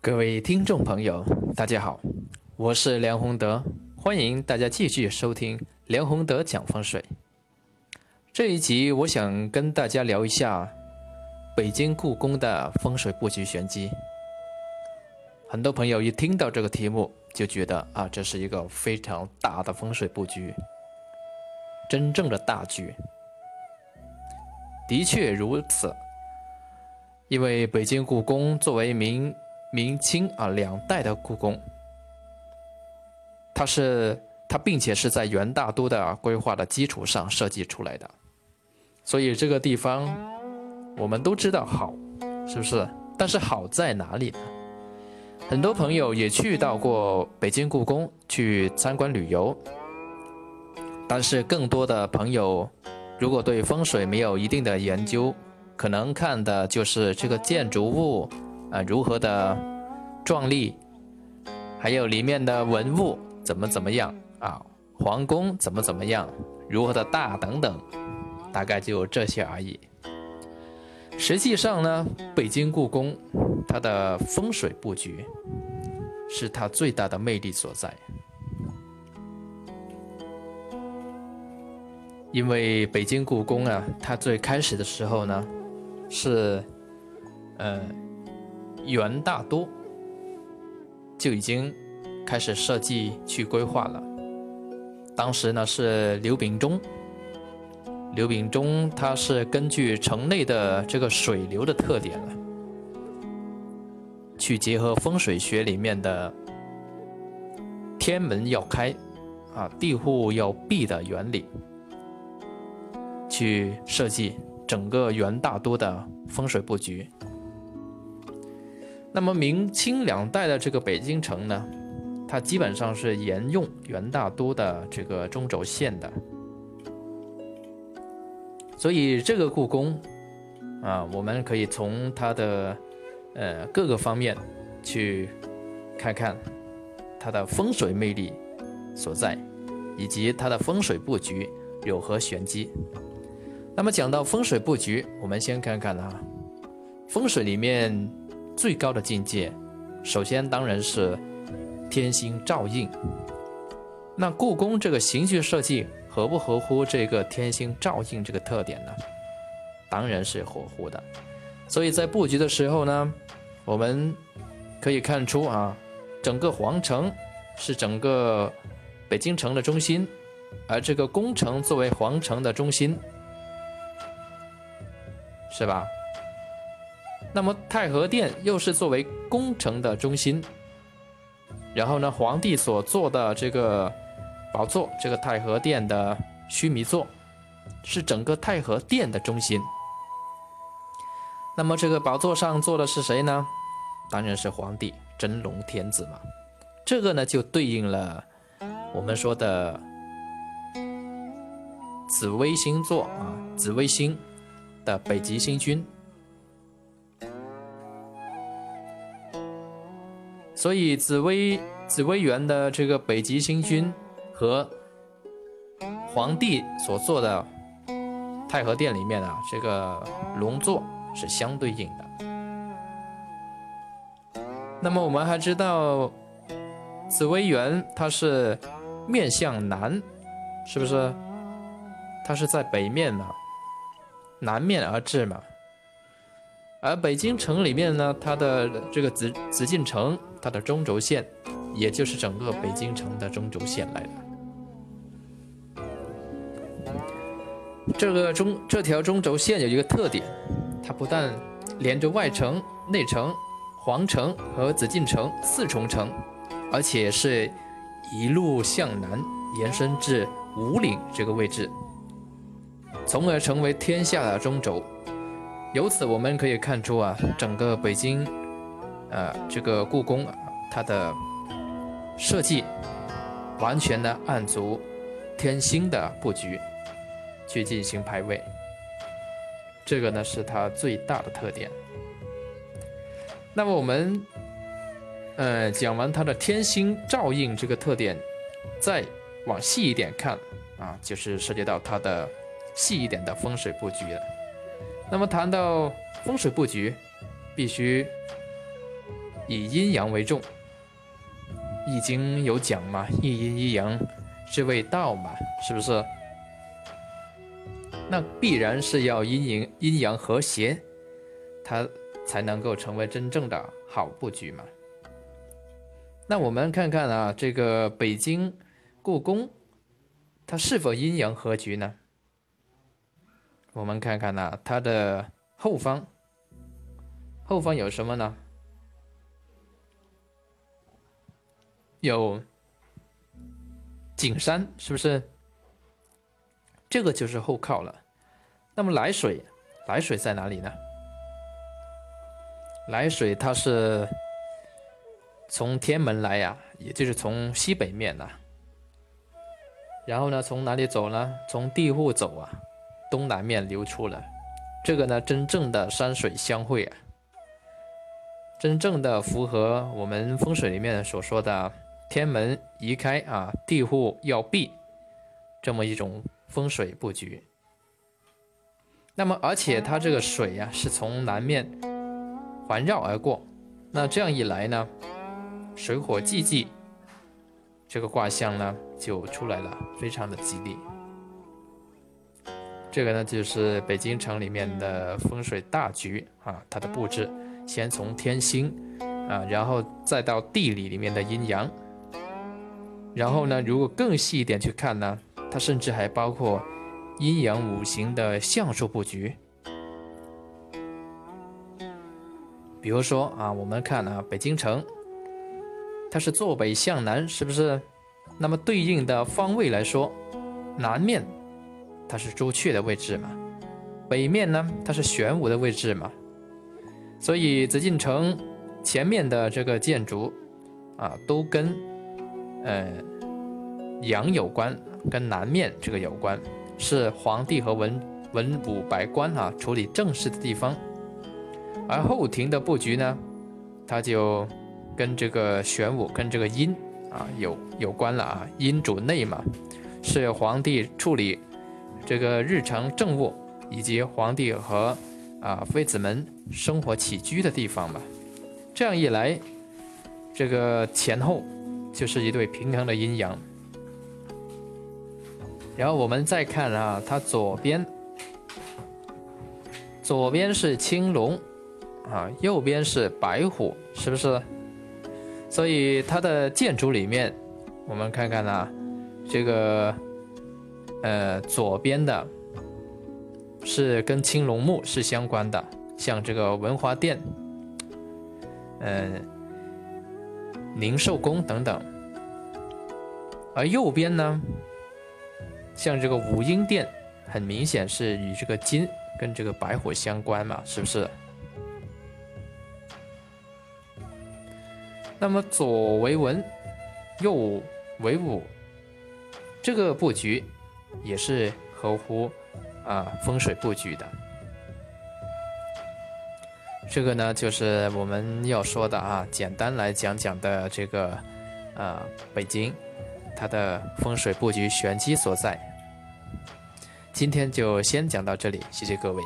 各位听众朋友，大家好，我是梁宏德，欢迎大家继续收听梁宏德讲风水。这一集我想跟大家聊一下北京故宫的风水布局玄机。很多朋友一听到这个题目就觉得啊，这是一个非常大的风水布局，真正的大局。的确如此，因为北京故宫作为明明清啊两代的故宫，它是它并且是在元大都的规划的基础上设计出来的。所以这个地方，我们都知道好，是不是？但是好在哪里呢？很多朋友也去到过北京故宫去参观旅游，但是更多的朋友，如果对风水没有一定的研究，可能看的就是这个建筑物啊如何的壮丽，还有里面的文物怎么怎么样啊，皇宫怎么怎么样，如何的大等等。大概就这些而已。实际上呢，北京故宫它的风水布局是它最大的魅力所在。因为北京故宫啊，它最开始的时候呢，是呃元大都就已经开始设计去规划了。当时呢是刘秉忠。刘秉忠他是根据城内的这个水流的特点呢，去结合风水学里面的天门要开，啊地户要闭的原理，去设计整个元大都的风水布局。那么明清两代的这个北京城呢，它基本上是沿用元大都的这个中轴线的。所以这个故宫，啊，我们可以从它的呃各个方面去看看它的风水魅力所在，以及它的风水布局有何玄机。那么讲到风水布局，我们先看看啊，风水里面最高的境界，首先当然是天星照应。那故宫这个形序设计。合不合乎这个天星照应这个特点呢？当然是合乎的。所以在布局的时候呢，我们可以看出啊，整个皇城是整个北京城的中心，而这个宫城作为皇城的中心，是吧？那么太和殿又是作为宫城的中心，然后呢，皇帝所坐的这个。宝座，这个太和殿的须弥座，是整个太和殿的中心。那么这个宝座上坐的是谁呢？当然是皇帝真龙天子嘛。这个呢就对应了我们说的紫微星座啊，紫微星的北极星君。所以紫薇紫薇园的这个北极星君。和皇帝所做的太和殿里面啊，这个龙座是相对应的。那么我们还知道，紫薇园它是面向南，是不是？它是在北面嘛，南面而治嘛。而北京城里面呢，它的这个紫紫禁城，它的中轴线，也就是整个北京城的中轴线来的。这个中这条中轴线有一个特点，它不但连着外城、内城、皇城和紫禁城四重城，而且是一路向南延伸至五岭这个位置，从而成为天下的中轴。由此我们可以看出啊，整个北京，呃，这个故宫啊，它的设计完全的按足天星的布局。去进行排位，这个呢是它最大的特点。那么我们，呃，讲完它的天星照应这个特点，再往细一点看啊，就是涉及到它的细一点的风水布局了。那么谈到风水布局，必须以阴阳为重。易经有讲嘛，一阴一阳之谓道嘛，是不是？那必然是要阴阳阴阳和谐，它才能够成为真正的好布局嘛。那我们看看啊，这个北京故宫，它是否阴阳合局呢？我们看看呢，它的后方，后方有什么呢？有景山，是不是？这个就是后靠了。那么来水，来水在哪里呢？来水它是从天门来呀，也就是从西北面呐。然后呢，从哪里走呢？从地户走啊，东南面流出了。这个呢，真正的山水相会啊，真正的符合我们风水里面所说的。天门移开啊，地户要闭，这么一种风水布局。那么，而且它这个水呀是从南面环绕而过，那这样一来呢，水火既济，这个卦象呢就出来了，非常的吉利。这个呢就是北京城里面的风水大局啊，它的布置先从天星啊，然后再到地理里面的阴阳。然后呢，如果更细一点去看呢，它甚至还包括阴阳五行的相术布局。比如说啊，我们看啊，北京城，它是坐北向南，是不是？那么对应的方位来说，南面它是朱雀的位置嘛，北面呢它是玄武的位置嘛，所以紫禁城前面的这个建筑啊，都跟。呃，阳有关，跟南面这个有关，是皇帝和文文武百官啊处理政事的地方。而后庭的布局呢，它就跟这个玄武跟这个阴啊有有关了啊。阴主内嘛，是皇帝处理这个日常政务以及皇帝和啊妃子们生活起居的地方吧。这样一来，这个前后。就是一对平衡的阴阳，然后我们再看啊，它左边，左边是青龙，啊，右边是白虎，是不是？所以它的建筑里面，我们看看啊，这个，呃，左边的，是跟青龙木是相关的，像这个文华殿，嗯。宁寿宫等等，而右边呢，像这个武英殿，很明显是与这个金跟这个白虎相关嘛，是不是？那么左为文，右为武，这个布局也是合乎啊风水布局的。这个呢，就是我们要说的啊，简单来讲讲的这个，呃，北京它的风水布局玄机所在。今天就先讲到这里，谢谢各位。